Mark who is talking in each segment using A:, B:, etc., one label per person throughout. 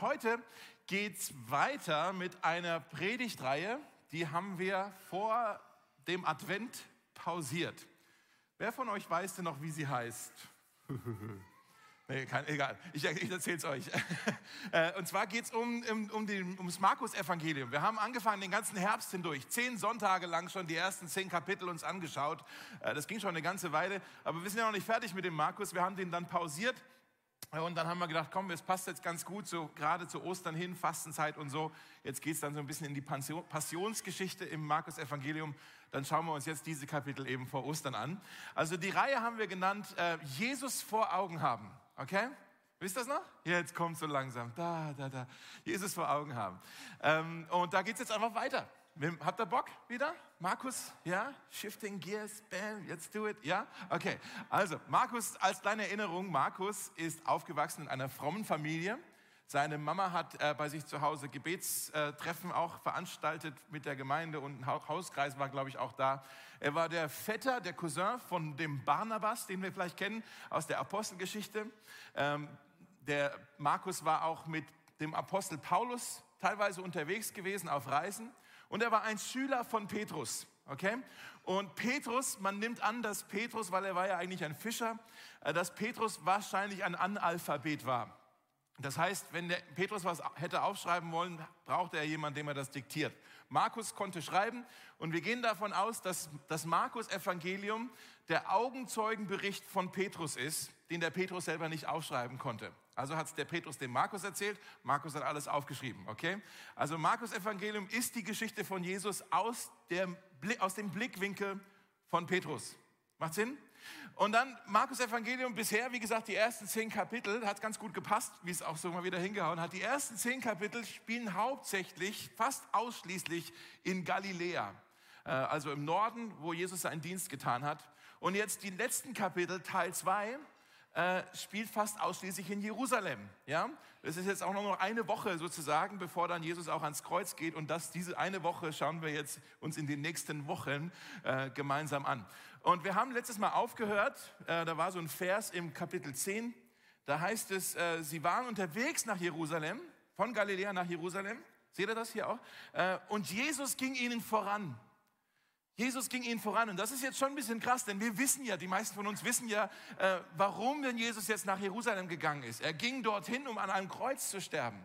A: Heute geht's weiter mit einer Predigtreihe, die haben wir vor dem Advent pausiert. Wer von euch weiß denn noch, wie sie heißt? nee, kein, egal, ich, ich erzähle es euch. Äh, und zwar geht es um, um, um ums Markus-Evangelium. Wir haben angefangen den ganzen Herbst hindurch, zehn Sonntage lang schon die ersten zehn Kapitel uns angeschaut. Äh, das ging schon eine ganze Weile, aber wir sind ja noch nicht fertig mit dem Markus. Wir haben den dann pausiert und dann haben wir gedacht, komm, es passt jetzt ganz gut, so gerade zu Ostern hin, Fastenzeit und so. Jetzt geht es dann so ein bisschen in die Passionsgeschichte im Markus-Evangelium. Dann schauen wir uns jetzt diese Kapitel eben vor Ostern an. Also die Reihe haben wir genannt, äh, Jesus vor Augen haben. Okay? Wisst ihr das noch? Jetzt kommt so langsam. Da, da, da. Jesus vor Augen haben. Ähm, und da geht es jetzt einfach weiter. Habt ihr Bock wieder? Markus, ja? Shifting Gears, bam, let's do it, ja? Okay, also Markus, als kleine Erinnerung, Markus ist aufgewachsen in einer frommen Familie. Seine Mama hat äh, bei sich zu Hause Gebetstreffen auch veranstaltet mit der Gemeinde und ein Hauskreis war, glaube ich, auch da. Er war der Vetter, der Cousin von dem Barnabas, den wir vielleicht kennen aus der Apostelgeschichte. Ähm, der Markus war auch mit dem Apostel Paulus teilweise unterwegs gewesen auf Reisen. Und er war ein Schüler von Petrus. Okay? Und Petrus, man nimmt an, dass Petrus, weil er war ja eigentlich ein Fischer, äh, dass Petrus wahrscheinlich ein Analphabet war. Das heißt, wenn der Petrus was hätte aufschreiben wollen, brauchte er jemanden, dem er das diktiert. Markus konnte schreiben und wir gehen davon aus, dass das Markus-Evangelium der Augenzeugenbericht von Petrus ist, den der Petrus selber nicht aufschreiben konnte. Also hat der Petrus dem Markus erzählt, Markus hat alles aufgeschrieben, okay? Also Markus-Evangelium ist die Geschichte von Jesus aus, der, aus dem Blickwinkel von Petrus. Macht Sinn? Und dann Markus Evangelium bisher, wie gesagt, die ersten zehn Kapitel, hat ganz gut gepasst, wie es auch so mal wieder hingehauen hat. Die ersten zehn Kapitel spielen hauptsächlich, fast ausschließlich in Galiläa, äh, also im Norden, wo Jesus seinen Dienst getan hat. Und jetzt die letzten Kapitel, Teil zwei äh, spielt fast ausschließlich in Jerusalem. Ja? Das ist jetzt auch noch eine Woche sozusagen, bevor dann Jesus auch ans Kreuz geht. Und das, diese eine Woche schauen wir jetzt uns in den nächsten Wochen äh, gemeinsam an. Und wir haben letztes Mal aufgehört, äh, da war so ein Vers im Kapitel 10, da heißt es, äh, sie waren unterwegs nach Jerusalem, von Galiläa nach Jerusalem. Seht ihr das hier auch? Äh, und Jesus ging ihnen voran. Jesus ging ihnen voran. Und das ist jetzt schon ein bisschen krass, denn wir wissen ja, die meisten von uns wissen ja, äh, warum denn Jesus jetzt nach Jerusalem gegangen ist. Er ging dorthin, um an einem Kreuz zu sterben.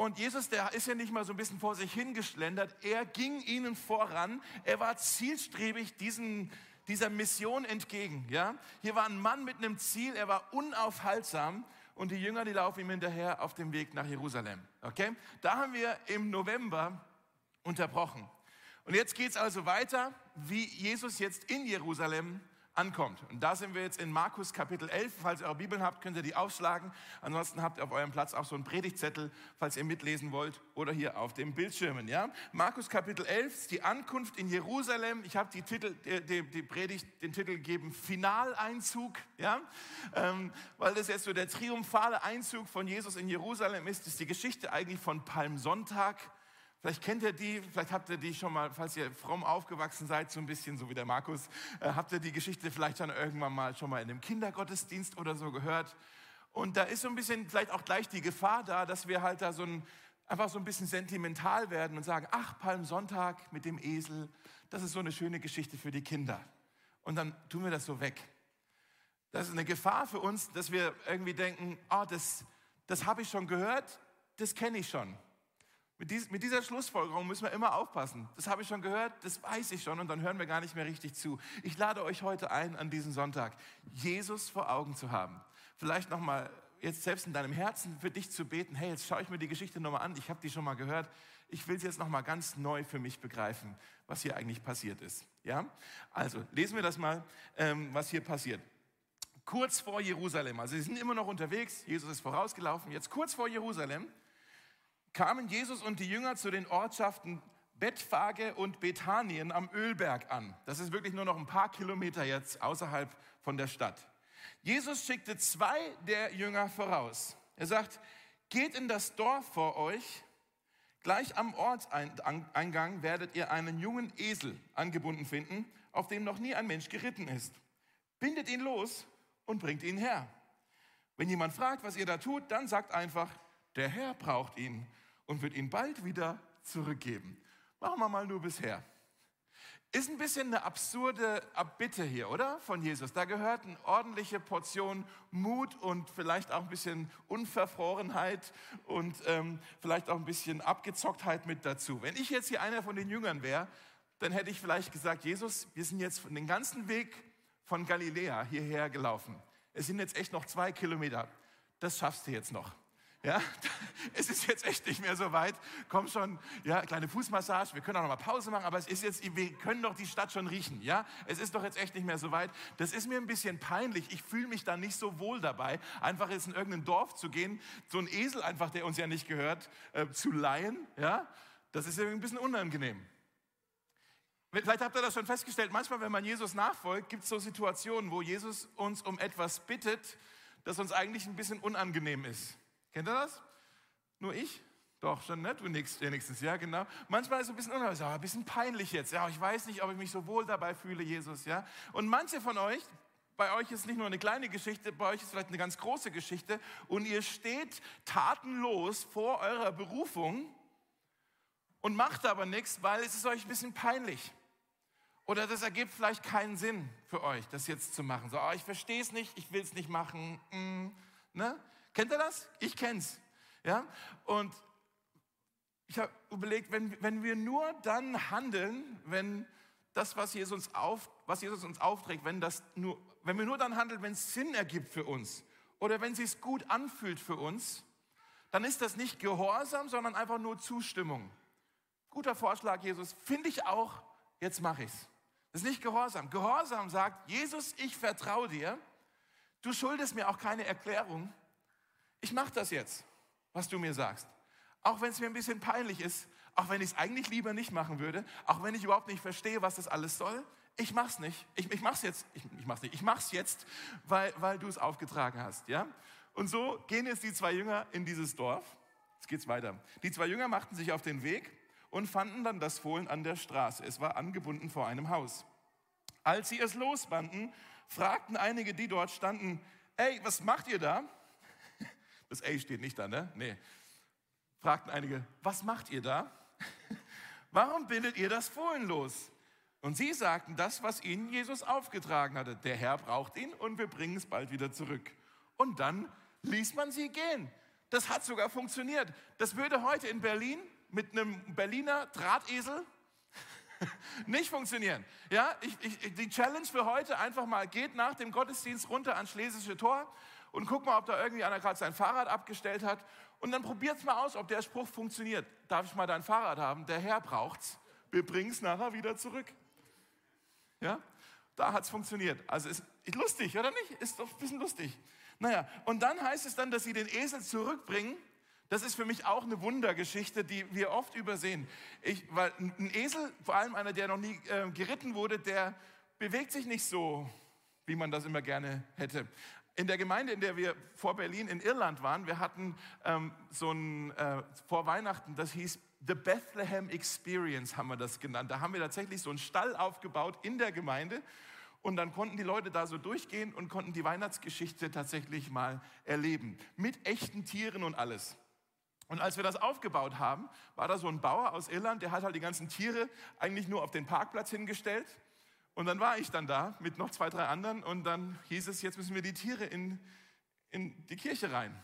A: Und Jesus, der ist ja nicht mal so ein bisschen vor sich hingeschlendert. Er ging ihnen voran. Er war zielstrebig diesen, dieser Mission entgegen. Ja? Hier war ein Mann mit einem Ziel. Er war unaufhaltsam. Und die Jünger, die laufen ihm hinterher auf dem Weg nach Jerusalem. Okay? Da haben wir im November unterbrochen. Und jetzt geht es also weiter, wie Jesus jetzt in Jerusalem ankommt. Und da sind wir jetzt in Markus Kapitel 11. Falls ihr eure Bibeln habt, könnt ihr die aufschlagen. Ansonsten habt ihr auf eurem Platz auch so einen Predigtzettel, falls ihr mitlesen wollt oder hier auf den Bildschirmen. Ja? Markus Kapitel 11, die Ankunft in Jerusalem. Ich habe die, Titel, die, die, Predigt den Titel gegeben, Finaleinzug. Ja? Ähm, weil das jetzt so der triumphale Einzug von Jesus in Jerusalem ist. Das ist die Geschichte eigentlich von Palmsonntag Vielleicht kennt ihr die, vielleicht habt ihr die schon mal, falls ihr fromm aufgewachsen seid, so ein bisschen so wie der Markus, äh, habt ihr die Geschichte vielleicht dann irgendwann mal schon mal in einem Kindergottesdienst oder so gehört. Und da ist so ein bisschen vielleicht auch gleich die Gefahr da, dass wir halt da so ein, einfach so ein bisschen sentimental werden und sagen, ach, Palmsonntag mit dem Esel, das ist so eine schöne Geschichte für die Kinder. Und dann tun wir das so weg. Das ist eine Gefahr für uns, dass wir irgendwie denken, oh, das, das habe ich schon gehört, das kenne ich schon. Mit, dies, mit, dieser Schlussfolgerung müssen wir immer aufpassen. Das habe ich schon gehört, das weiß ich schon und dann hören wir gar nicht mehr richtig zu. Ich lade euch heute ein, an diesem Sonntag Jesus vor Augen zu haben. Vielleicht nochmal jetzt selbst in deinem Herzen für dich zu beten, hey, jetzt schaue ich mir die Geschichte nochmal an, ich habe die schon mal gehört, ich will sie jetzt nochmal ganz neu für mich begreifen, was hier eigentlich passiert ist. Ja? Also lesen wir das mal, ähm, was hier passiert. Kurz vor Jerusalem, also sie sind immer noch unterwegs, Jesus ist vorausgelaufen, jetzt kurz vor Jerusalem, kamen Jesus und die Jünger zu den Ortschaften Bethphage und Bethanien am Ölberg an. Das ist wirklich nur noch ein paar Kilometer jetzt außerhalb von der Stadt. Jesus schickte zwei der Jünger voraus. Er sagt, geht in das Dorf vor euch. Gleich am Ortseingang werdet ihr einen jungen Esel angebunden finden, auf dem noch nie ein Mensch geritten ist. Bindet ihn los und bringt ihn her. Wenn jemand fragt, was ihr da tut, dann sagt einfach, der Herr braucht ihn und wird ihn bald wieder zurückgeben. Machen wir mal nur bisher. Ist ein bisschen eine absurde Abbitte hier, oder? Von Jesus. Da gehört eine ordentliche Portion Mut und vielleicht auch ein bisschen Unverfrorenheit und ähm, vielleicht auch ein bisschen Abgezocktheit mit dazu. Wenn ich jetzt hier einer von den Jüngern wäre, dann hätte ich vielleicht gesagt, Jesus, wir sind jetzt den ganzen Weg von Galiläa hierher gelaufen. Es sind jetzt echt noch zwei Kilometer. Das schaffst du jetzt noch. Ja, es ist jetzt echt nicht mehr so weit. Komm schon, ja, kleine Fußmassage. Wir können auch noch mal Pause machen, aber es ist jetzt, wir können doch die Stadt schon riechen. Ja, es ist doch jetzt echt nicht mehr so weit. Das ist mir ein bisschen peinlich. Ich fühle mich da nicht so wohl dabei, einfach jetzt in irgendein Dorf zu gehen, so ein Esel einfach, der uns ja nicht gehört, äh, zu leihen. Ja, das ist irgendwie ein bisschen unangenehm. Vielleicht habt ihr das schon festgestellt. Manchmal, wenn man Jesus nachfolgt, gibt es so Situationen, wo Jesus uns um etwas bittet, das uns eigentlich ein bisschen unangenehm ist. Kennt ihr das? Nur ich? Doch, schon nett, du wenigstens, ja, genau. Manchmal ist es ein bisschen unheimlich, ein bisschen peinlich jetzt, ja, ich weiß nicht, ob ich mich so wohl dabei fühle, Jesus, ja. Und manche von euch, bei euch ist nicht nur eine kleine Geschichte, bei euch ist vielleicht eine ganz große Geschichte und ihr steht tatenlos vor eurer Berufung und macht aber nichts, weil es ist euch ein bisschen peinlich. Oder das ergibt vielleicht keinen Sinn für euch, das jetzt zu machen. So, oh, ich verstehe es nicht, ich will es nicht machen. Mm, ne? Kennt ihr das? Ich kenn's. Ja? Und ich habe überlegt, wenn, wenn wir nur dann handeln, wenn das, was Jesus, auf, was Jesus uns aufträgt, wenn, das nur, wenn wir nur dann handeln, wenn es Sinn ergibt für uns oder wenn es sich gut anfühlt für uns, dann ist das nicht Gehorsam, sondern einfach nur Zustimmung. Guter Vorschlag, Jesus, finde ich auch, jetzt mache ich's. Das ist nicht Gehorsam. Gehorsam sagt, Jesus, ich vertraue dir. Du schuldest mir auch keine Erklärung ich mache das jetzt, was du mir sagst. Auch wenn es mir ein bisschen peinlich ist, auch wenn ich es eigentlich lieber nicht machen würde, auch wenn ich überhaupt nicht verstehe, was das alles soll, ich mach's nicht. Ich, ich mach's jetzt. Ich, ich mach's nicht. Ich mach's jetzt, weil, weil du es aufgetragen hast. Ja? Und so gehen jetzt die zwei Jünger in dieses Dorf. Jetzt geht's weiter. Die zwei Jünger machten sich auf den Weg und fanden dann das Fohlen an der Straße. Es war angebunden vor einem Haus. Als sie es losbanden, fragten einige, die dort standen, ey, was macht ihr da? Das A steht nicht da, ne? Nee. Fragten einige, was macht ihr da? Warum bindet ihr das Fohlen los? Und sie sagten das, was ihnen Jesus aufgetragen hatte. Der Herr braucht ihn und wir bringen es bald wieder zurück. Und dann ließ man sie gehen. Das hat sogar funktioniert. Das würde heute in Berlin mit einem Berliner Drahtesel nicht funktionieren. Ja, ich, ich, die Challenge für heute einfach mal, geht nach dem Gottesdienst runter ans Schlesische Tor, und guck mal, ob da irgendwie einer gerade sein Fahrrad abgestellt hat. Und dann probiert's mal aus, ob der Spruch funktioniert. Darf ich mal dein Fahrrad haben? Der Herr braucht's. Wir bringen's nachher wieder zurück. Ja, da hat's funktioniert. Also ist, lustig, oder nicht? Ist doch ein bisschen lustig. Naja, und dann heißt es dann, dass sie den Esel zurückbringen. Das ist für mich auch eine Wundergeschichte, die wir oft übersehen. Ich, weil ein Esel, vor allem einer, der noch nie äh, geritten wurde, der bewegt sich nicht so, wie man das immer gerne hätte in der Gemeinde, in der wir vor Berlin in Irland waren, wir hatten ähm, so ein, äh, vor Weihnachten, das hieß The Bethlehem Experience, haben wir das genannt. Da haben wir tatsächlich so einen Stall aufgebaut in der Gemeinde und dann konnten die Leute da so durchgehen und konnten die Weihnachtsgeschichte tatsächlich mal erleben. Mit echten Tieren und alles. Und als wir das aufgebaut haben, war da so ein Bauer aus Irland, der hat halt die ganzen Tiere eigentlich nur auf den Parkplatz hingestellt und dann war ich dann da mit noch zwei, drei anderen und dann hieß es, jetzt müssen wir die Tiere in, in die Kirche rein.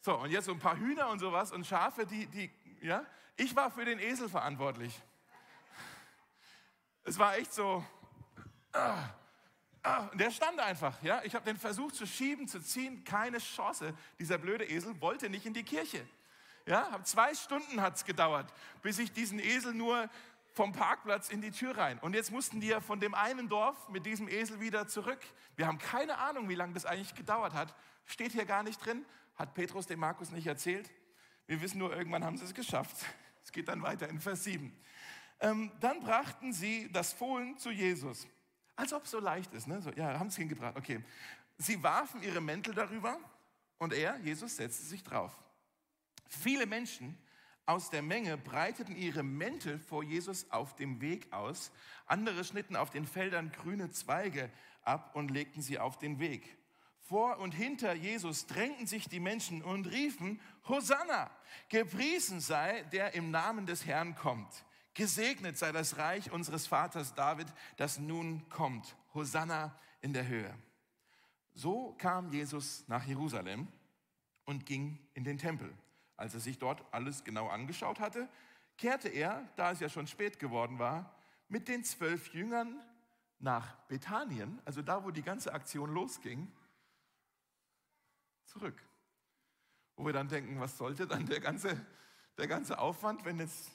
A: So, und jetzt so ein paar Hühner und sowas und Schafe, die, die, ja, ich war für den Esel verantwortlich. Es war echt so, ah, ah, der stand einfach, ja. Ich habe den versucht zu schieben, zu ziehen, keine Chance. Dieser blöde Esel wollte nicht in die Kirche. Ja, zwei Stunden hat es gedauert, bis ich diesen Esel nur vom Parkplatz in die Tür rein. Und jetzt mussten die ja von dem einen Dorf mit diesem Esel wieder zurück. Wir haben keine Ahnung, wie lange das eigentlich gedauert hat. Steht hier gar nicht drin. Hat Petrus dem Markus nicht erzählt. Wir wissen nur, irgendwann haben sie es geschafft. Es geht dann weiter in Vers 7. Ähm, dann brachten sie das Fohlen zu Jesus. Als ob es so leicht ist. Ne? So, ja, haben es hingebracht. Okay. Sie warfen ihre Mäntel darüber und er, Jesus, setzte sich drauf. Viele Menschen aus der Menge breiteten ihre Mäntel vor Jesus auf dem Weg aus. Andere schnitten auf den Feldern grüne Zweige ab und legten sie auf den Weg. vor und hinter Jesus drängten sich die Menschen und riefen, Hosanna, gepriesen sei, der im Namen des Herrn kommt. Gesegnet sei das Reich unseres Vaters David, das nun kommt. Hosanna in der Höhe. So kam Jesus nach Jerusalem und ging in den Tempel. Als er sich dort alles genau angeschaut hatte, kehrte er, da es ja schon spät geworden war, mit den zwölf Jüngern nach Bethanien, also da, wo die ganze Aktion losging, zurück. Wo wir dann denken, was sollte dann der ganze, der ganze Aufwand, wenn jetzt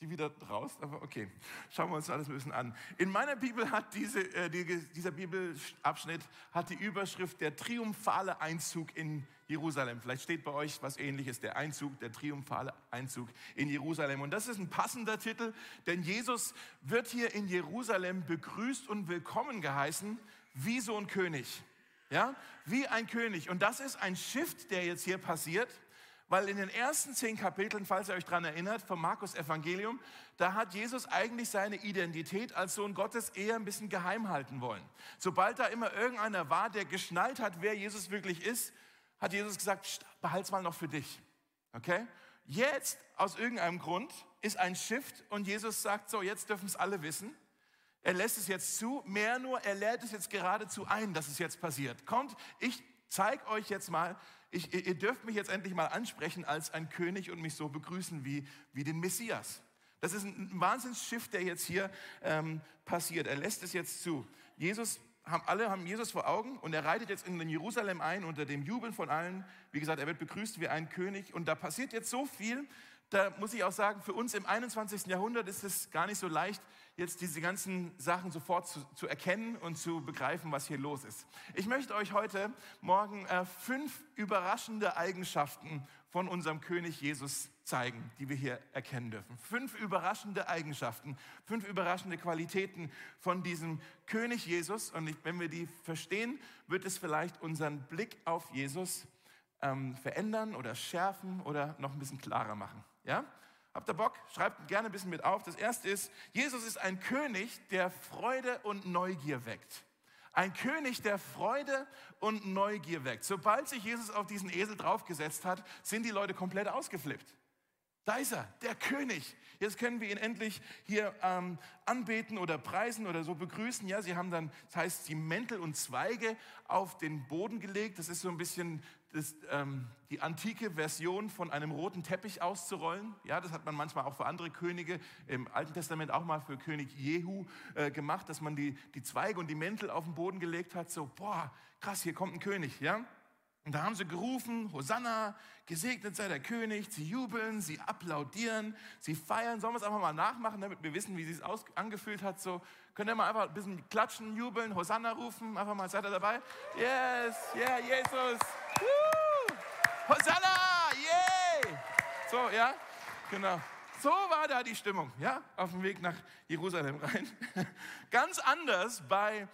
A: die wieder raus? Aber okay, schauen wir uns alles ein bisschen an. In meiner Bibel hat diese, äh, die, dieser Bibelabschnitt hat die Überschrift der triumphale Einzug in Jerusalem. Vielleicht steht bei euch was ähnliches, der Einzug, der triumphale Einzug in Jerusalem. Und das ist ein passender Titel, denn Jesus wird hier in Jerusalem begrüßt und willkommen geheißen wie so ein König ja, wie ein König. Und das ist ein Shift, der jetzt hier passiert, weil in den ersten zehn Kapiteln, falls ihr euch daran erinnert, vom Markus Evangelium, da hat Jesus eigentlich seine Identität als Sohn Gottes eher ein bisschen geheim halten wollen. Sobald da immer irgendeiner war, der geschnallt hat, wer Jesus wirklich ist, hat Jesus gesagt, behalt's mal noch für dich. Okay? Jetzt, aus irgendeinem Grund, ist ein Shift und Jesus sagt, so, jetzt dürfen es alle wissen. Er lässt es jetzt zu, mehr nur, er lädt es jetzt geradezu ein, dass es jetzt passiert. Kommt, ich zeige euch jetzt mal, ich, ihr dürft mich jetzt endlich mal ansprechen als ein König und mich so begrüßen wie, wie den Messias. Das ist ein Wahnsinnsschiff, der jetzt hier ähm, passiert. Er lässt es jetzt zu. Jesus haben, alle haben Jesus vor Augen und er reitet jetzt in Jerusalem ein unter dem Jubeln von allen. Wie gesagt, er wird begrüßt wie ein König und da passiert jetzt so viel, da muss ich auch sagen, für uns im 21. Jahrhundert ist es gar nicht so leicht, jetzt diese ganzen Sachen sofort zu, zu erkennen und zu begreifen, was hier los ist. Ich möchte euch heute Morgen äh, fünf überraschende Eigenschaften von unserem König Jesus zeigen, die wir hier erkennen dürfen. Fünf überraschende Eigenschaften, fünf überraschende Qualitäten von diesem König Jesus. Und wenn wir die verstehen, wird es vielleicht unseren Blick auf Jesus ähm, verändern oder schärfen oder noch ein bisschen klarer machen. Ja? Habt ihr Bock? Schreibt gerne ein bisschen mit auf. Das erste ist, Jesus ist ein König, der Freude und Neugier weckt. Ein König, der Freude und Neugier weckt. Sobald sich Jesus auf diesen Esel draufgesetzt hat, sind die Leute komplett ausgeflippt. Da ist er, der König. Jetzt können wir ihn endlich hier ähm, anbeten oder preisen oder so begrüßen. Ja, sie haben dann, das heißt, die Mäntel und Zweige auf den Boden gelegt. Das ist so ein bisschen das, ähm, die antike Version von einem roten Teppich auszurollen. Ja, das hat man manchmal auch für andere Könige im Alten Testament auch mal für König Jehu äh, gemacht, dass man die, die Zweige und die Mäntel auf den Boden gelegt hat. So, boah, krass, hier kommt ein König. Ja, und da haben sie gerufen, Hosanna, gesegnet sei der König. Sie jubeln, sie applaudieren, sie feiern. Sollen wir es einfach mal nachmachen, damit wir wissen, wie sie es angefühlt hat? So, könnt ihr mal einfach ein bisschen klatschen, jubeln, Hosanna rufen? Einfach mal, seid ihr dabei? Yes, yeah, Jesus. Woo! Hosanna, yay! So, ja, genau. So war da die Stimmung, ja, auf dem Weg nach Jerusalem rein. Ganz anders bei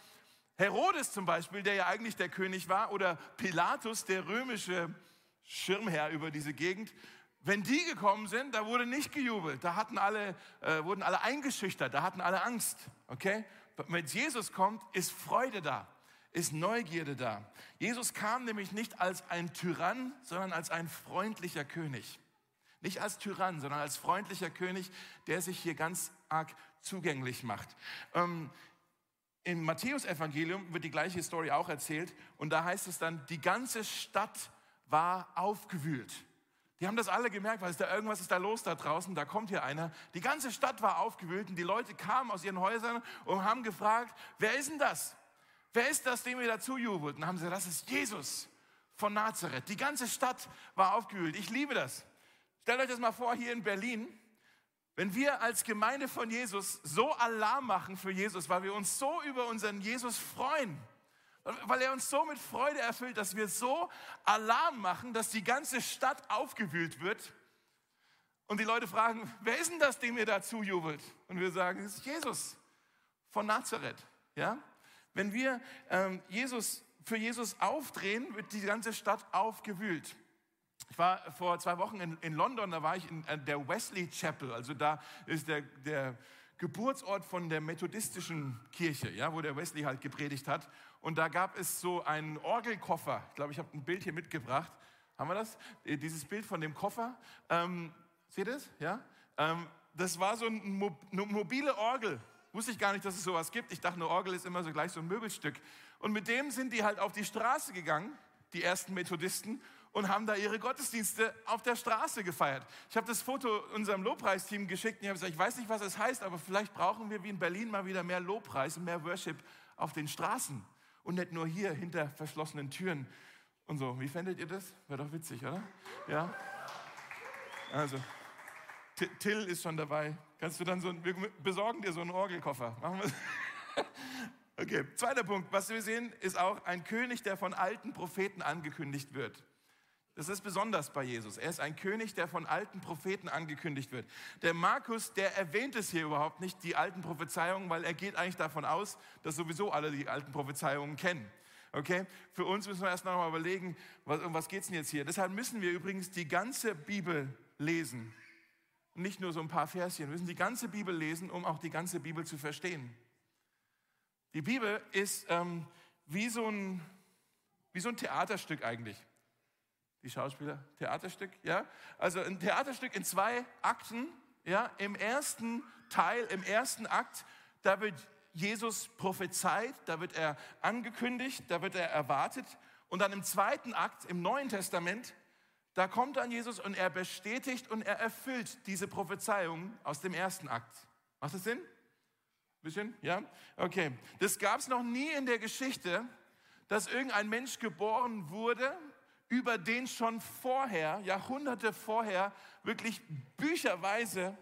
A: Herodes zum Beispiel, der ja eigentlich der König war, oder Pilatus, der römische Schirmherr über diese Gegend, wenn die gekommen sind, da wurde nicht gejubelt, da hatten alle, äh, wurden alle eingeschüchtert, da hatten alle Angst. Okay? Wenn Jesus kommt, ist Freude da, ist Neugierde da. Jesus kam nämlich nicht als ein Tyrann, sondern als ein freundlicher König. Nicht als Tyrann, sondern als freundlicher König, der sich hier ganz arg zugänglich macht. Ähm, im Matthäusevangelium wird die gleiche Story auch erzählt und da heißt es dann, die ganze Stadt war aufgewühlt. Die haben das alle gemerkt, weil ist da irgendwas ist da los da draußen, da kommt hier einer. Die ganze Stadt war aufgewühlt und die Leute kamen aus ihren Häusern und haben gefragt, wer ist denn das? Wer ist das, dem ihr dazu jubelt? Und haben sie gesagt, das ist Jesus von Nazareth. Die ganze Stadt war aufgewühlt. Ich liebe das. Stellt euch das mal vor, hier in Berlin, wenn wir als Gemeinde von Jesus so Alarm machen für Jesus, weil wir uns so über unseren Jesus freuen, weil er uns so mit Freude erfüllt, dass wir so Alarm machen, dass die ganze Stadt aufgewühlt wird. Und die Leute fragen, wer ist denn das, dem ihr dazu jubelt? Und wir sagen, es ist Jesus von Nazareth. Ja? Wenn wir ähm, Jesus, für Jesus aufdrehen, wird die ganze Stadt aufgewühlt. Ich war vor zwei Wochen in, in London, da war ich in äh, der Wesley Chapel, also da ist der, der Geburtsort von der methodistischen Kirche, ja, wo der Wesley halt gepredigt hat. Und da gab es so einen Orgelkoffer. Ich glaube, ich habe ein Bild hier mitgebracht. Haben wir das? Äh, dieses Bild von dem Koffer. Ähm, seht ihr es? Ja? Ähm, das war so eine mobile Orgel. Wusste ich gar nicht, dass es sowas gibt. Ich dachte, eine Orgel ist immer so gleich so ein Möbelstück. Und mit dem sind die halt auf die Straße gegangen, die ersten Methodisten, und haben da ihre Gottesdienste auf der Straße gefeiert. Ich habe das Foto unserem Lobpreisteam geschickt und ich habe gesagt, ich weiß nicht, was es heißt, aber vielleicht brauchen wir wie in Berlin mal wieder mehr Lobpreis und mehr Worship auf den Straßen und nicht nur hier hinter verschlossenen Türen und so. Wie fändet ihr das? Wäre doch witzig, oder? Ja? Also, Till ist schon dabei. Kannst du dann so, wir besorgen dir so einen Orgelkoffer. Machen wir Okay, zweiter Punkt. Was wir sehen, ist auch ein König, der von alten Propheten angekündigt wird. Das ist besonders bei Jesus. Er ist ein König, der von alten Propheten angekündigt wird. Der Markus, der erwähnt es hier überhaupt nicht, die alten Prophezeiungen, weil er geht eigentlich davon aus, dass sowieso alle die alten Prophezeiungen kennen. Okay? Für uns müssen wir erst noch mal überlegen, was, um was geht es denn jetzt hier? Deshalb müssen wir übrigens die ganze Bibel lesen. Nicht nur so ein paar Verschen. Wir müssen die ganze Bibel lesen, um auch die ganze Bibel zu verstehen. Die Bibel ist ähm, wie, so ein, wie so ein Theaterstück eigentlich die Schauspieler, Theaterstück, ja? Also ein Theaterstück in zwei Akten, ja? Im ersten Teil, im ersten Akt, da wird Jesus prophezeit, da wird er angekündigt, da wird er erwartet. Und dann im zweiten Akt, im Neuen Testament, da kommt dann Jesus und er bestätigt und er erfüllt diese Prophezeiung aus dem ersten Akt. Macht das Sinn? Bisschen? Ja? Okay. Das gab es noch nie in der Geschichte, dass irgendein Mensch geboren wurde über den schon vorher, Jahrhunderte vorher, wirklich bücherweise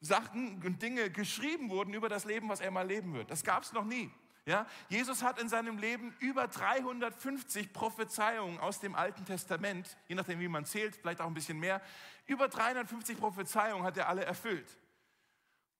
A: Sachen und Dinge geschrieben wurden über das Leben, was er mal leben wird. Das gab es noch nie. Ja, Jesus hat in seinem Leben über 350 Prophezeiungen aus dem Alten Testament, je nachdem wie man zählt, vielleicht auch ein bisschen mehr, über 350 Prophezeiungen hat er alle erfüllt.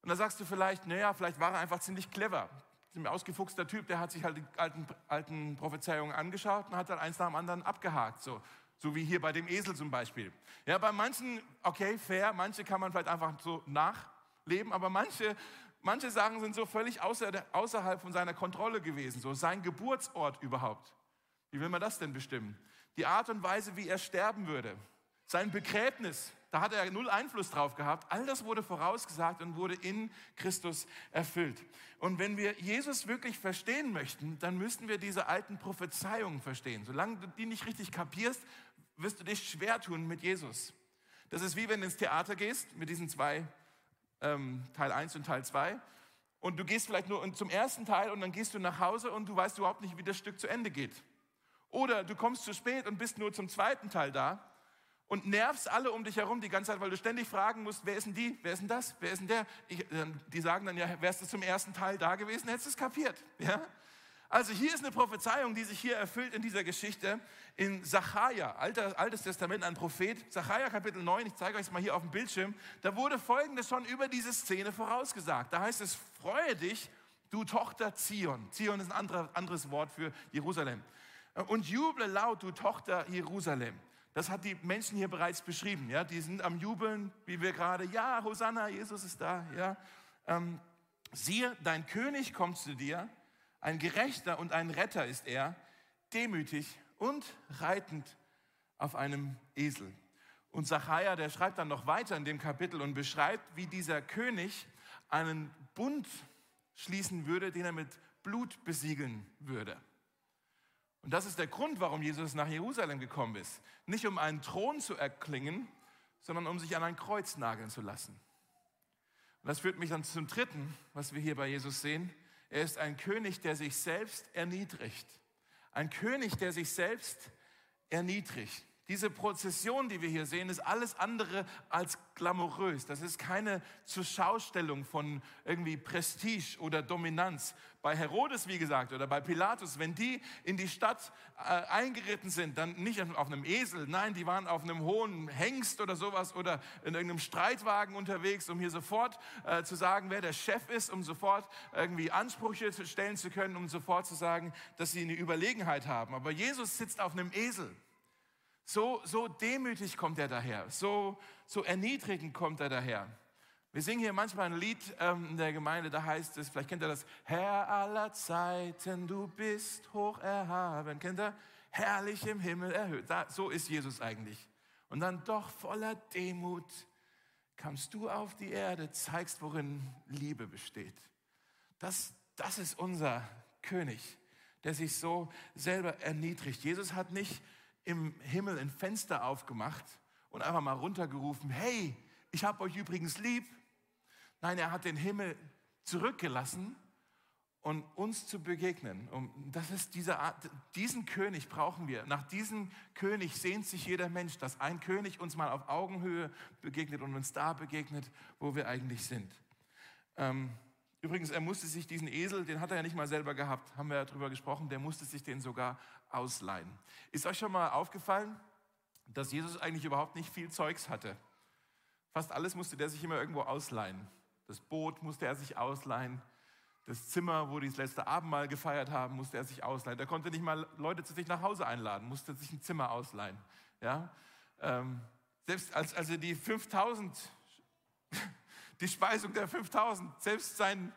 A: Und da sagst du vielleicht, naja, vielleicht war er einfach ziemlich clever ein ausgefuchster Typ, der hat sich halt die alten, alten Prophezeiungen angeschaut und hat dann eins nach dem anderen abgehakt. So, so wie hier bei dem Esel zum Beispiel. Ja, bei manchen, okay, fair, manche kann man vielleicht einfach so nachleben, aber manche, manche Sachen sind so völlig außer, außerhalb von seiner Kontrolle gewesen. So sein Geburtsort überhaupt. Wie will man das denn bestimmen? Die Art und Weise, wie er sterben würde. Sein Begräbnis, da hat er null Einfluss drauf gehabt. All das wurde vorausgesagt und wurde in Christus erfüllt. Und wenn wir Jesus wirklich verstehen möchten, dann müssten wir diese alten Prophezeiungen verstehen. Solange du die nicht richtig kapierst, wirst du dich schwer tun mit Jesus. Das ist wie wenn du ins Theater gehst mit diesen zwei, ähm, Teil 1 und Teil 2. Und du gehst vielleicht nur zum ersten Teil und dann gehst du nach Hause und du weißt überhaupt nicht, wie das Stück zu Ende geht. Oder du kommst zu spät und bist nur zum zweiten Teil da und nervst alle um dich herum die ganze Zeit, weil du ständig fragen musst, wer ist denn die, wer ist denn das, wer ist denn der? Ich, die sagen dann, ja, wärst du zum ersten Teil da gewesen, hättest du es kapiert. Ja? Also hier ist eine Prophezeiung, die sich hier erfüllt in dieser Geschichte in Sacharja, Altes Testament, ein Prophet, Sacharja Kapitel 9, ich zeige euch es mal hier auf dem Bildschirm, da wurde Folgendes schon über diese Szene vorausgesagt. Da heißt es, freue dich, du Tochter Zion. Zion ist ein anderes Wort für Jerusalem. Und juble laut, du Tochter Jerusalem. Das hat die Menschen hier bereits beschrieben. Ja? Die sind am Jubeln, wie wir gerade, ja, Hosanna, Jesus ist da. Ja? Ähm, siehe, dein König kommt zu dir, ein Gerechter und ein Retter ist er, demütig und reitend auf einem Esel. Und Zachariah, der schreibt dann noch weiter in dem Kapitel und beschreibt, wie dieser König einen Bund schließen würde, den er mit Blut besiegeln würde. Und das ist der Grund, warum Jesus nach Jerusalem gekommen ist. Nicht um einen Thron zu erklingen, sondern um sich an ein Kreuz nageln zu lassen. Und das führt mich dann zum dritten, was wir hier bei Jesus sehen. Er ist ein König, der sich selbst erniedrigt. Ein König, der sich selbst erniedrigt. Diese Prozession, die wir hier sehen, ist alles andere als glamourös. Das ist keine Zurschaustellung von irgendwie Prestige oder Dominanz. Bei Herodes, wie gesagt, oder bei Pilatus, wenn die in die Stadt äh, eingeritten sind, dann nicht auf einem Esel, nein, die waren auf einem hohen Hengst oder sowas oder in irgendeinem Streitwagen unterwegs, um hier sofort äh, zu sagen, wer der Chef ist, um sofort irgendwie Ansprüche stellen zu können, um sofort zu sagen, dass sie eine Überlegenheit haben. Aber Jesus sitzt auf einem Esel. So, so demütig kommt er daher, so, so erniedrigend kommt er daher. Wir singen hier manchmal ein Lied ähm, in der Gemeinde, da heißt es, vielleicht kennt ihr das, Herr aller Zeiten, du bist hoch erhaben. Kennt ihr? Herrlich im Himmel erhöht. Da, so ist Jesus eigentlich. Und dann doch voller Demut kamst du auf die Erde, zeigst, worin Liebe besteht. Das, das ist unser König, der sich so selber erniedrigt. Jesus hat nicht im Himmel ein Fenster aufgemacht und einfach mal runtergerufen, hey, ich habe euch übrigens lieb. Nein, er hat den Himmel zurückgelassen und uns zu begegnen. Und das ist diese Art, diesen König brauchen wir. Nach diesem König sehnt sich jeder Mensch, dass ein König uns mal auf Augenhöhe begegnet und uns da begegnet, wo wir eigentlich sind. Ähm, übrigens, er musste sich diesen Esel, den hat er ja nicht mal selber gehabt, haben wir ja drüber gesprochen, der musste sich den sogar ausleihen. Ist euch schon mal aufgefallen, dass Jesus eigentlich überhaupt nicht viel Zeugs hatte? Fast alles musste der sich immer irgendwo ausleihen. Das Boot musste er sich ausleihen, das Zimmer, wo die das letzte Abendmahl gefeiert haben, musste er sich ausleihen. Er konnte nicht mal Leute zu sich nach Hause einladen, musste sich ein Zimmer ausleihen. Ja? Ähm, selbst als, als er die 5000, die Speisung der 5000, selbst sein,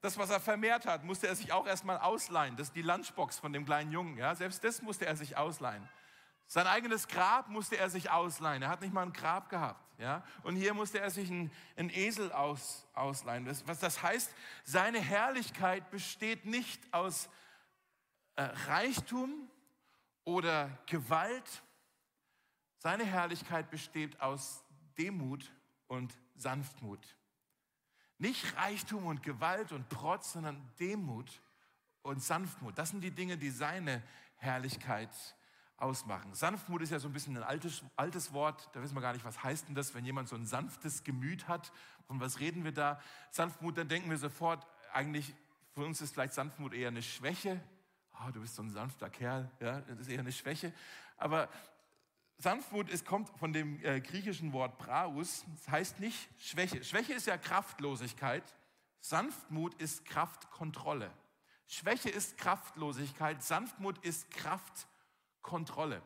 A: das, was er vermehrt hat, musste er sich auch erstmal ausleihen. Das ist die Lunchbox von dem kleinen Jungen. Ja? Selbst das musste er sich ausleihen. Sein eigenes Grab musste er sich ausleihen. Er hat nicht mal ein Grab gehabt. Ja? Und hier musste er sich einen, einen Esel aus, ausleihen. Das, was das heißt, seine Herrlichkeit besteht nicht aus äh, Reichtum oder Gewalt. Seine Herrlichkeit besteht aus Demut und Sanftmut. Nicht Reichtum und Gewalt und Protz, sondern Demut und Sanftmut. Das sind die Dinge, die seine Herrlichkeit ausmachen. Sanftmut ist ja so ein bisschen ein altes, altes Wort, da wissen wir gar nicht, was heißt denn das, wenn jemand so ein sanftes Gemüt hat. Von was reden wir da? Sanftmut, dann denken wir sofort, eigentlich, für uns ist vielleicht Sanftmut eher eine Schwäche. Oh, du bist so ein sanfter Kerl, ja, das ist eher eine Schwäche. Aber Sanftmut ist, kommt von dem äh, griechischen Wort Praus, das heißt nicht Schwäche. Schwäche ist ja Kraftlosigkeit, Sanftmut ist Kraftkontrolle. Schwäche ist Kraftlosigkeit, Sanftmut ist Kraftkontrolle. Kontrolle.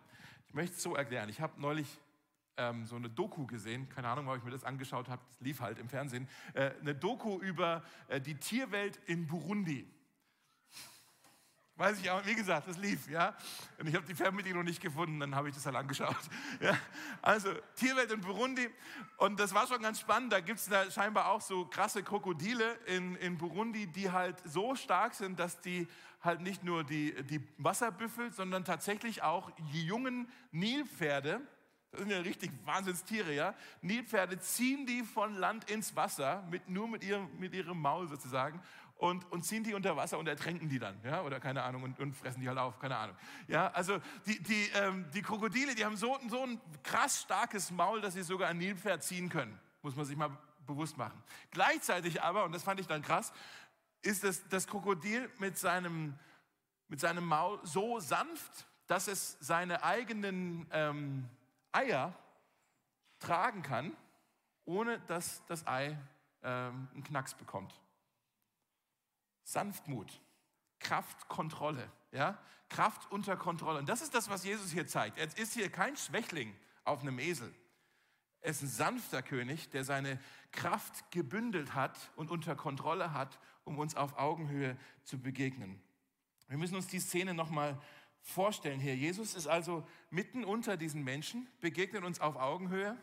A: Ich möchte es so erklären. Ich habe neulich ähm, so eine Doku gesehen, keine Ahnung, ob ich mir das angeschaut habe, das lief halt im Fernsehen, äh, eine Doku über äh, die Tierwelt in Burundi. Weiß ich auch, wie gesagt, das lief, ja. Und ich habe die Fernbedienung nicht gefunden, dann habe ich das halt angeschaut. Ja. Also Tierwelt in Burundi. Und das war schon ganz spannend. Da gibt es da scheinbar auch so krasse Krokodile in, in Burundi, die halt so stark sind, dass die halt nicht nur die, die Wasserbüffel, sondern tatsächlich auch die jungen Nilpferde, das sind ja richtig Wahnsinnstiere, ja. Nilpferde ziehen die von Land ins Wasser, mit, nur mit ihrem, mit ihrem Maul sozusagen und, und ziehen die unter Wasser und ertränken die dann, ja, oder keine Ahnung, und, und fressen die halt auf, keine Ahnung. Ja, also die, die, ähm, die Krokodile, die haben so, so ein krass starkes Maul, dass sie sogar ein Nilpferd ziehen können, muss man sich mal bewusst machen. Gleichzeitig aber, und das fand ich dann krass, ist das, das Krokodil mit seinem, mit seinem Maul so sanft, dass es seine eigenen ähm, Eier tragen kann, ohne dass das Ei ähm, einen Knacks bekommt. Sanftmut, Kraftkontrolle, ja? Kraft unter Kontrolle. Und das ist das, was Jesus hier zeigt. Er ist hier kein Schwächling auf einem Esel. Er ist ein sanfter König, der seine Kraft gebündelt hat und unter Kontrolle hat, um uns auf Augenhöhe zu begegnen. Wir müssen uns die Szene nochmal vorstellen hier. Jesus ist also mitten unter diesen Menschen, begegnet uns auf Augenhöhe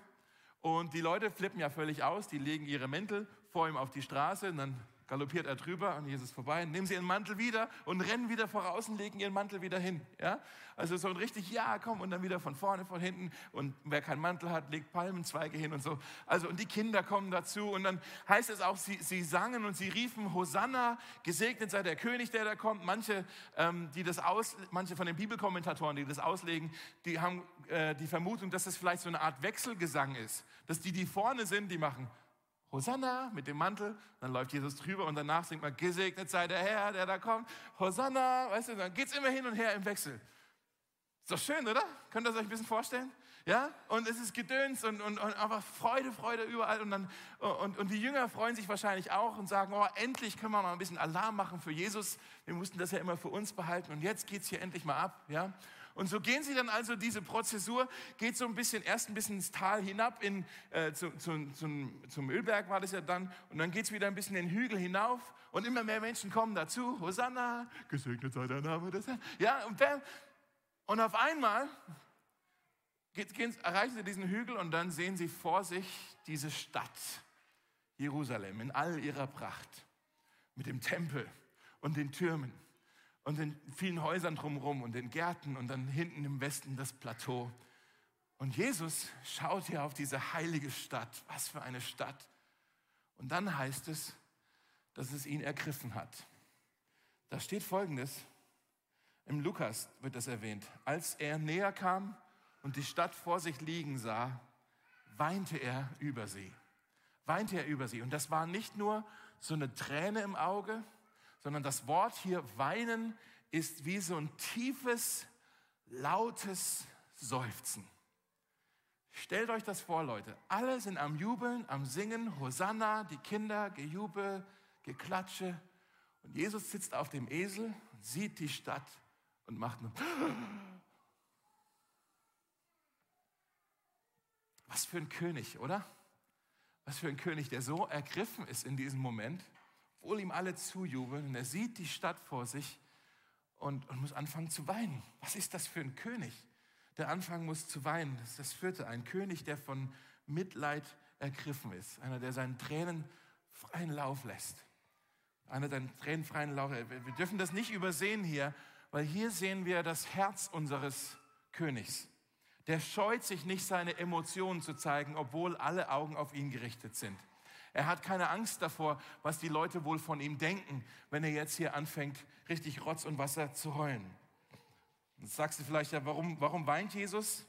A: und die Leute flippen ja völlig aus, die legen ihre Mäntel vor ihm auf die Straße und dann galoppiert er drüber an Jesus vorbei, nehmen sie ihren Mantel wieder und rennen wieder voraus und legen ihren Mantel wieder hin. Ja? Also so ein richtig, ja, komm, und dann wieder von vorne, von hinten. Und wer keinen Mantel hat, legt Palmenzweige hin und so. Also, und die Kinder kommen dazu. Und dann heißt es auch, sie, sie sangen und sie riefen, Hosanna, gesegnet sei der König, der da kommt. Manche, ähm, die das aus, manche von den Bibelkommentatoren, die das auslegen, die haben äh, die Vermutung, dass es vielleicht so eine Art Wechselgesang ist. Dass die, die vorne sind, die machen Hosanna mit dem Mantel, dann läuft Jesus drüber und danach singt man, gesegnet sei der Herr, der da kommt. Hosanna, weißt du, dann geht es immer hin und her im Wechsel. Ist doch schön, oder? Könnt ihr euch ein bisschen vorstellen? Ja, und es ist Gedöns und, und, und aber Freude, Freude überall. Und, dann, und, und die Jünger freuen sich wahrscheinlich auch und sagen, oh, endlich können wir mal ein bisschen Alarm machen für Jesus. Wir mussten das ja immer für uns behalten und jetzt geht es hier endlich mal ab. Ja? Und so gehen sie dann also, diese Prozessur geht so ein bisschen, erst ein bisschen ins Tal hinab, in, äh, zu, zu, zum, zum Ölberg war das ja dann, und dann geht es wieder ein bisschen den Hügel hinauf und immer mehr Menschen kommen dazu. Hosanna, gesegnet sei der Name des. Ja, und, wer, und auf einmal geht, gehen, erreichen sie diesen Hügel und dann sehen sie vor sich diese Stadt, Jerusalem, in all ihrer Pracht, mit dem Tempel und den Türmen und den vielen Häusern drumherum und den Gärten und dann hinten im Westen das Plateau. Und Jesus schaut hier auf diese heilige Stadt. Was für eine Stadt. Und dann heißt es, dass es ihn ergriffen hat. Da steht folgendes, im Lukas wird das erwähnt. Als er näher kam und die Stadt vor sich liegen sah, weinte er über sie. Weinte er über sie. Und das war nicht nur so eine Träne im Auge, sondern das Wort hier weinen ist wie so ein tiefes, lautes Seufzen. Stellt euch das vor, Leute. Alle sind am Jubeln, am Singen, Hosanna, die Kinder, Gejubel, Geklatsche. Und Jesus sitzt auf dem Esel sieht die Stadt und macht nur. Was für ein König, oder? Was für ein König, der so ergriffen ist in diesem Moment obwohl ihm alle zujubeln. Und er sieht die Stadt vor sich und, und muss anfangen zu weinen. Was ist das für ein König? Der anfangen muss zu weinen. Das ist das vierte. Ein König, der von Mitleid ergriffen ist. Einer, der seinen Tränen freien Lauf lässt. Einer, der seinen Tränen freien Lauf lässt. Wir dürfen das nicht übersehen hier, weil hier sehen wir das Herz unseres Königs. Der scheut sich nicht, seine Emotionen zu zeigen, obwohl alle Augen auf ihn gerichtet sind. Er hat keine Angst davor, was die Leute wohl von ihm denken, wenn er jetzt hier anfängt, richtig Rotz und Wasser zu heulen. Jetzt sagst du vielleicht, ja, warum, warum weint Jesus?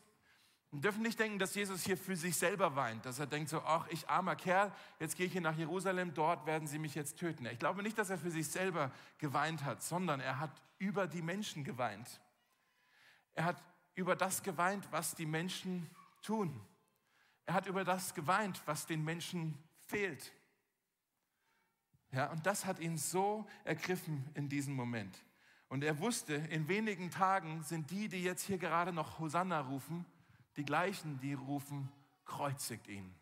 A: Wir dürfen nicht denken, dass Jesus hier für sich selber weint, dass er denkt so, ach, ich armer Kerl, jetzt gehe ich hier nach Jerusalem, dort werden sie mich jetzt töten. Ich glaube nicht, dass er für sich selber geweint hat, sondern er hat über die Menschen geweint. Er hat über das geweint, was die Menschen tun. Er hat über das geweint, was den Menschen fehlt. Ja, und das hat ihn so ergriffen in diesem Moment. Und er wusste, in wenigen Tagen sind die, die jetzt hier gerade noch Hosanna rufen, die gleichen, die rufen, kreuzigt ihn.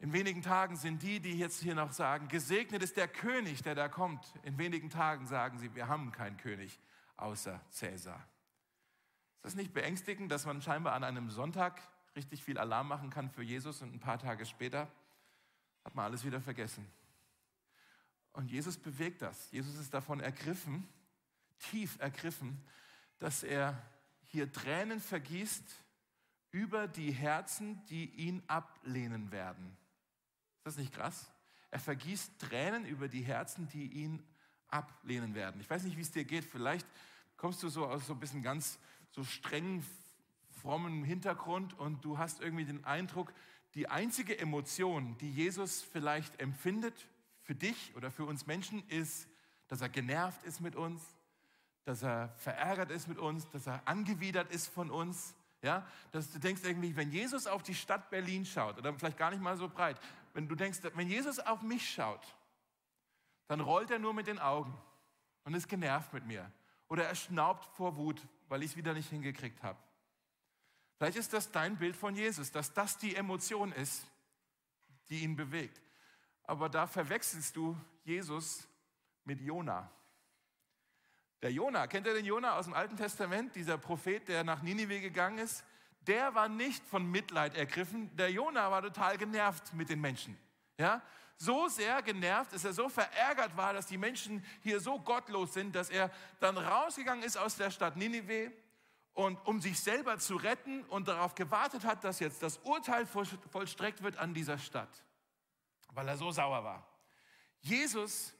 A: In wenigen Tagen sind die, die jetzt hier noch sagen, gesegnet ist der König, der da kommt. In wenigen Tagen sagen sie, wir haben keinen König außer Cäsar. Ist das nicht beängstigend, dass man scheinbar an einem Sonntag richtig viel Alarm machen kann für Jesus und ein paar Tage später hat man alles wieder vergessen. Und Jesus bewegt das. Jesus ist davon ergriffen, tief ergriffen, dass er hier Tränen vergießt über die Herzen, die ihn ablehnen werden. Ist das nicht krass? Er vergießt Tränen über die Herzen, die ihn ablehnen werden. Ich weiß nicht, wie es dir geht. Vielleicht kommst du so aus so ein bisschen ganz so strengen, frommen Hintergrund und du hast irgendwie den Eindruck, die einzige Emotion, die Jesus vielleicht empfindet für dich oder für uns Menschen, ist, dass er genervt ist mit uns, dass er verärgert ist mit uns, dass er angewidert ist von uns. Ja, dass du denkst irgendwie, wenn Jesus auf die Stadt Berlin schaut, oder vielleicht gar nicht mal so breit, wenn du denkst, wenn Jesus auf mich schaut, dann rollt er nur mit den Augen und ist genervt mit mir. Oder er schnaubt vor Wut, weil ich es wieder nicht hingekriegt habe. Vielleicht ist das dein Bild von Jesus, dass das die Emotion ist, die ihn bewegt. Aber da verwechselst du Jesus mit Jona. Der Jona, kennt ihr den Jona aus dem Alten Testament, dieser Prophet, der nach Ninive gegangen ist? Der war nicht von Mitleid ergriffen. Der Jona war total genervt mit den Menschen. Ja? So sehr genervt, dass er so verärgert war, dass die Menschen hier so gottlos sind, dass er dann rausgegangen ist aus der Stadt Ninive und um sich selber zu retten und darauf gewartet hat, dass jetzt das Urteil vollstreckt wird an dieser Stadt, weil er so sauer war. Jesus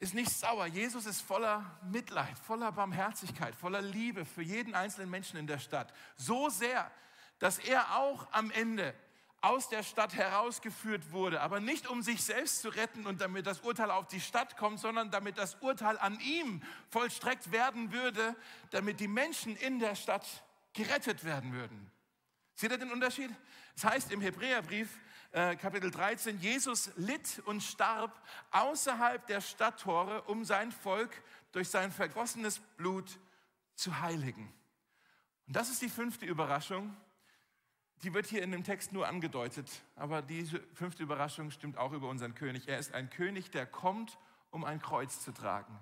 A: ist nicht sauer. Jesus ist voller Mitleid, voller Barmherzigkeit, voller Liebe für jeden einzelnen Menschen in der Stadt. So sehr, dass er auch am Ende aus der Stadt herausgeführt wurde, aber nicht um sich selbst zu retten und damit das Urteil auf die Stadt kommt, sondern damit das Urteil an ihm vollstreckt werden würde, damit die Menschen in der Stadt gerettet werden würden. Seht ihr den Unterschied? Es das heißt im Hebräerbrief äh, Kapitel 13, Jesus litt und starb außerhalb der Stadttore, um sein Volk durch sein vergossenes Blut zu heiligen. Und das ist die fünfte Überraschung. Die wird hier in dem Text nur angedeutet, aber diese fünfte Überraschung stimmt auch über unseren König. Er ist ein König, der kommt, um ein Kreuz zu tragen.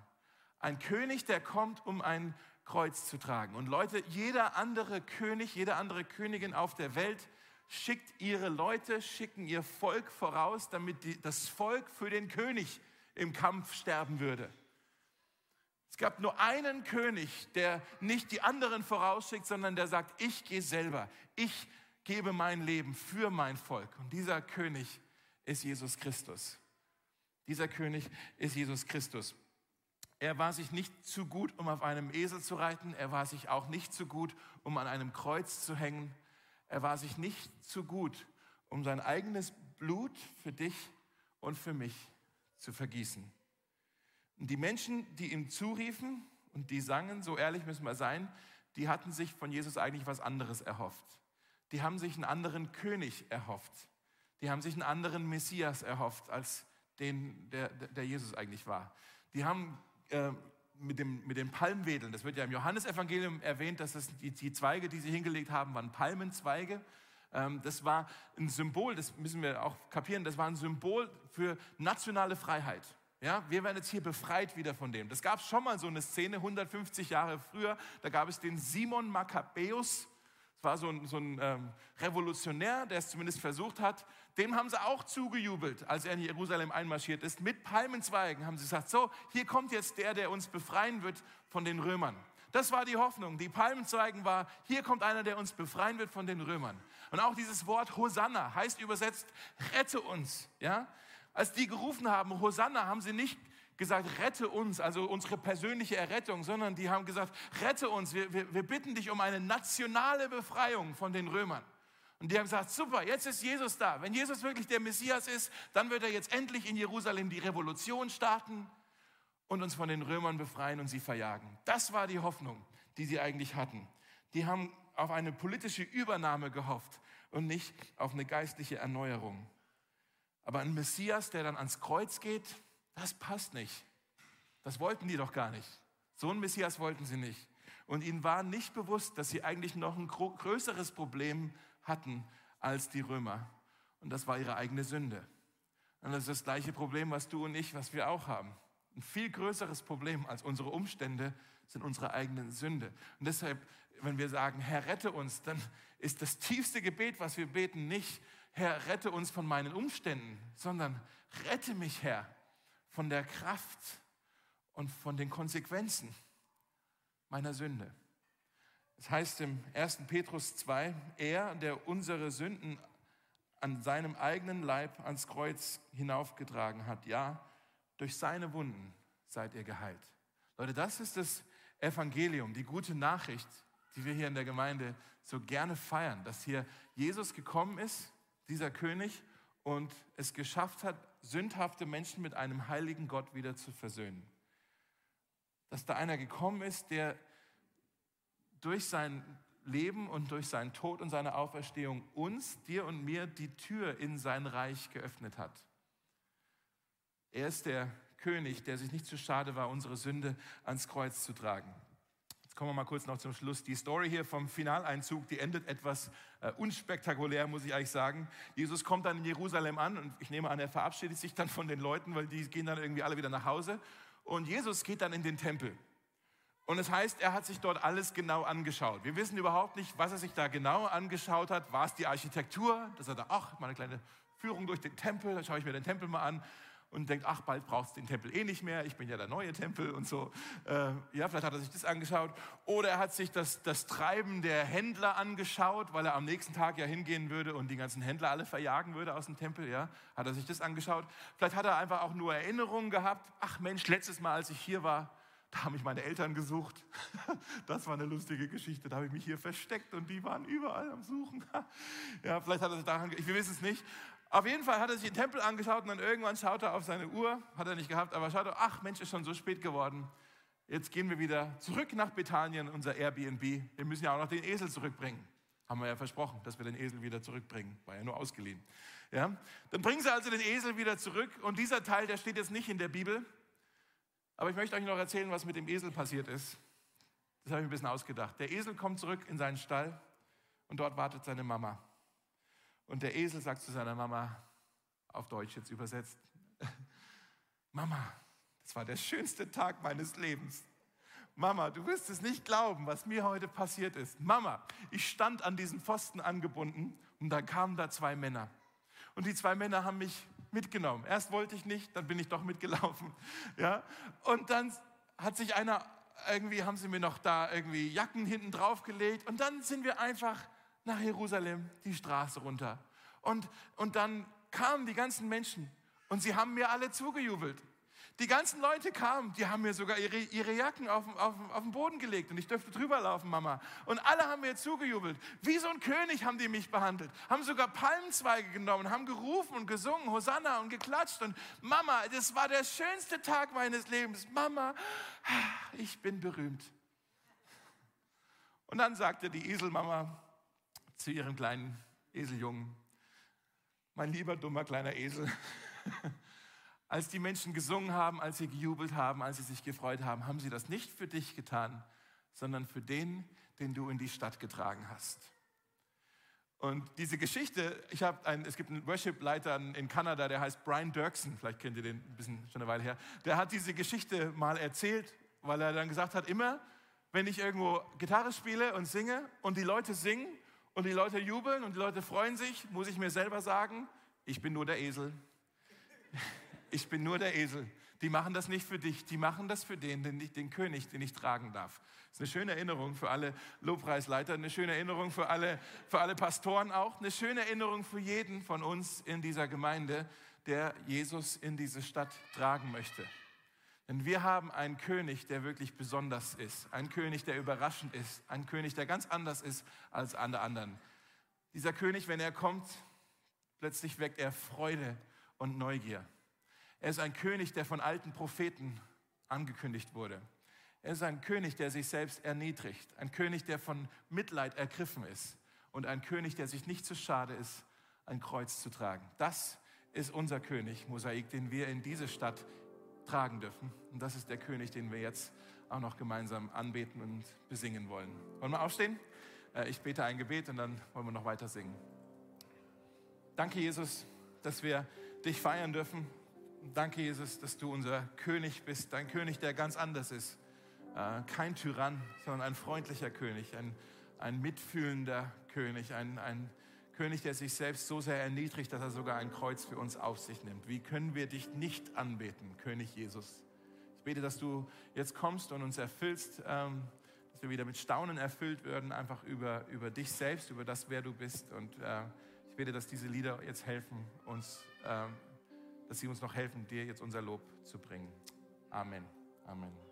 A: Ein König, der kommt, um ein Kreuz zu tragen. Und Leute, jeder andere König, jede andere Königin auf der Welt schickt ihre Leute, schicken ihr Volk voraus, damit die, das Volk für den König im Kampf sterben würde. Es gab nur einen König, der nicht die anderen vorausschickt, sondern der sagt, ich gehe selber, ich gebe mein Leben für mein Volk. Und dieser König ist Jesus Christus. Dieser König ist Jesus Christus. Er war sich nicht zu gut, um auf einem Esel zu reiten. Er war sich auch nicht zu gut, um an einem Kreuz zu hängen. Er war sich nicht zu gut, um sein eigenes Blut für dich und für mich zu vergießen. Und die Menschen, die ihm zuriefen und die sangen, so ehrlich müssen wir sein, die hatten sich von Jesus eigentlich was anderes erhofft. Die haben sich einen anderen König erhofft. Die haben sich einen anderen Messias erhofft, als den, der, der Jesus eigentlich war. Die haben äh, mit, dem, mit den Palmwedeln, das wird ja im Johannesevangelium erwähnt, dass das die, die Zweige, die sie hingelegt haben, waren Palmenzweige. Ähm, das war ein Symbol, das müssen wir auch kapieren, das war ein Symbol für nationale Freiheit. Ja, wir werden jetzt hier befreit wieder von dem. Das gab es schon mal so eine Szene, 150 Jahre früher. Da gab es den Simon Makkabäus. War so ein, so ein ähm, Revolutionär, der es zumindest versucht hat. Dem haben sie auch zugejubelt, als er in Jerusalem einmarschiert ist. Mit Palmenzweigen haben sie gesagt, so, hier kommt jetzt der, der uns befreien wird von den Römern. Das war die Hoffnung. Die Palmenzweigen war, hier kommt einer, der uns befreien wird von den Römern. Und auch dieses Wort Hosanna heißt übersetzt, rette uns. Ja? Als die gerufen haben, Hosanna, haben sie nicht gesagt, rette uns, also unsere persönliche Errettung, sondern die haben gesagt, rette uns, wir, wir, wir bitten dich um eine nationale Befreiung von den Römern. Und die haben gesagt, super, jetzt ist Jesus da. Wenn Jesus wirklich der Messias ist, dann wird er jetzt endlich in Jerusalem die Revolution starten und uns von den Römern befreien und sie verjagen. Das war die Hoffnung, die sie eigentlich hatten. Die haben auf eine politische Übernahme gehofft und nicht auf eine geistliche Erneuerung. Aber ein Messias, der dann ans Kreuz geht, das passt nicht. Das wollten die doch gar nicht. So ein Messias wollten sie nicht. Und ihnen war nicht bewusst, dass sie eigentlich noch ein größeres Problem hatten als die Römer. Und das war ihre eigene Sünde. Und das ist das gleiche Problem, was du und ich, was wir auch haben. Ein viel größeres Problem als unsere Umstände sind unsere eigenen Sünde. Und deshalb, wenn wir sagen, Herr, rette uns, dann ist das tiefste Gebet, was wir beten, nicht, Herr, rette uns von meinen Umständen, sondern rette mich, Herr, von der Kraft und von den Konsequenzen meiner Sünde. Es heißt im 1. Petrus 2, er, der unsere Sünden an seinem eigenen Leib ans Kreuz hinaufgetragen hat, ja, durch seine Wunden seid ihr geheilt. Leute, das ist das Evangelium, die gute Nachricht, die wir hier in der Gemeinde so gerne feiern, dass hier Jesus gekommen ist dieser König, und es geschafft hat, sündhafte Menschen mit einem heiligen Gott wieder zu versöhnen. Dass da einer gekommen ist, der durch sein Leben und durch seinen Tod und seine Auferstehung uns, dir und mir, die Tür in sein Reich geöffnet hat. Er ist der König, der sich nicht zu schade war, unsere Sünde ans Kreuz zu tragen. Jetzt kommen wir mal kurz noch zum Schluss. Die Story hier vom Finaleinzug, die endet etwas äh, unspektakulär, muss ich eigentlich sagen. Jesus kommt dann in Jerusalem an und ich nehme an, er verabschiedet sich dann von den Leuten, weil die gehen dann irgendwie alle wieder nach Hause. Und Jesus geht dann in den Tempel. Und es heißt, er hat sich dort alles genau angeschaut. Wir wissen überhaupt nicht, was er sich da genau angeschaut hat. War es die Architektur? Dass er da, ach, mal eine kleine Führung durch den Tempel, da schaue ich mir den Tempel mal an und denkt, ach, bald brauchst du den Tempel eh nicht mehr, ich bin ja der neue Tempel und so. Äh, ja, vielleicht hat er sich das angeschaut. Oder er hat sich das, das Treiben der Händler angeschaut, weil er am nächsten Tag ja hingehen würde und die ganzen Händler alle verjagen würde aus dem Tempel. Ja, hat er sich das angeschaut. Vielleicht hat er einfach auch nur Erinnerungen gehabt. Ach Mensch, letztes Mal, als ich hier war, da haben mich meine Eltern gesucht. Das war eine lustige Geschichte. Da habe ich mich hier versteckt und die waren überall am Suchen. Ja, vielleicht hat er sich daran, ich wissen es nicht. Auf jeden Fall hat er sich den Tempel angeschaut und dann irgendwann schaut er auf seine Uhr, hat er nicht gehabt, aber schaut er, ach Mensch, ist schon so spät geworden. Jetzt gehen wir wieder zurück nach Bethanien, unser Airbnb. Wir müssen ja auch noch den Esel zurückbringen. Haben wir ja versprochen, dass wir den Esel wieder zurückbringen. War ja nur ausgeliehen. Ja? Dann bringen sie also den Esel wieder zurück und dieser Teil, der steht jetzt nicht in der Bibel. Aber ich möchte euch noch erzählen, was mit dem Esel passiert ist. Das habe ich ein bisschen ausgedacht. Der Esel kommt zurück in seinen Stall und dort wartet seine Mama. Und der Esel sagt zu seiner Mama, auf Deutsch jetzt übersetzt, Mama, das war der schönste Tag meines Lebens. Mama, du wirst es nicht glauben, was mir heute passiert ist. Mama, ich stand an diesen Pfosten angebunden und dann kamen da zwei Männer. Und die zwei Männer haben mich mitgenommen. Erst wollte ich nicht, dann bin ich doch mitgelaufen. Ja? Und dann hat sich einer, irgendwie haben sie mir noch da irgendwie Jacken hinten drauf gelegt und dann sind wir einfach nach Jerusalem die Straße runter. Und, und dann kamen die ganzen Menschen und sie haben mir alle zugejubelt. Die ganzen Leute kamen, die haben mir sogar ihre, ihre Jacken auf, auf, auf den Boden gelegt und ich dürfte drüber laufen, Mama. Und alle haben mir zugejubelt. Wie so ein König haben die mich behandelt. Haben sogar Palmenzweige genommen, haben gerufen und gesungen, Hosanna und geklatscht. Und Mama, das war der schönste Tag meines Lebens. Mama, ich bin berühmt. Und dann sagte die Eselmama zu ihrem kleinen Eseljungen, mein lieber dummer kleiner Esel, als die Menschen gesungen haben, als sie gejubelt haben, als sie sich gefreut haben, haben sie das nicht für dich getan, sondern für den, den du in die Stadt getragen hast. Und diese Geschichte, ich habe ein, es gibt einen Worship-Leiter in Kanada, der heißt Brian Dirksen, vielleicht kennt ihr den ein bisschen schon eine Weile her, der hat diese Geschichte mal erzählt, weil er dann gesagt hat, immer wenn ich irgendwo Gitarre spiele und singe und die Leute singen und die Leute jubeln und die Leute freuen sich, muss ich mir selber sagen, ich bin nur der Esel ich bin nur der Esel. Die machen das nicht für dich, die machen das für den, den, den König, den ich tragen darf. Das ist eine schöne Erinnerung für alle Lobpreisleiter, eine schöne Erinnerung für alle, für alle Pastoren auch, eine schöne Erinnerung für jeden von uns in dieser Gemeinde, der Jesus in diese Stadt tragen möchte. Denn wir haben einen König, der wirklich besonders ist, einen König, der überraschend ist, einen König, der ganz anders ist als alle anderen. Dieser König, wenn er kommt, plötzlich weckt er Freude und Neugier. Er ist ein König, der von alten Propheten angekündigt wurde. Er ist ein König, der sich selbst erniedrigt. Ein König, der von Mitleid ergriffen ist. Und ein König, der sich nicht zu schade ist, ein Kreuz zu tragen. Das ist unser König, Mosaik, den wir in diese Stadt tragen dürfen. Und das ist der König, den wir jetzt auch noch gemeinsam anbeten und besingen wollen. Wollen wir aufstehen? Äh, ich bete ein Gebet und dann wollen wir noch weiter singen. Danke, Jesus, dass wir dich feiern dürfen Danke, Jesus, dass du unser König bist, ein König, der ganz anders ist. Äh, kein Tyrann, sondern ein freundlicher König, ein, ein mitfühlender König, ein, ein König, der sich selbst so sehr erniedrigt, dass er sogar ein Kreuz für uns auf sich nimmt. Wie können wir dich nicht anbeten, König Jesus? Ich bete, dass du jetzt kommst und uns erfüllst, ähm, dass wir wieder mit Staunen erfüllt werden, einfach über, über dich selbst, über das, wer du bist. Und äh, ich bete, dass diese Lieder jetzt helfen, uns ähm, dass sie uns noch helfen, dir jetzt unser Lob zu bringen. Amen. Amen.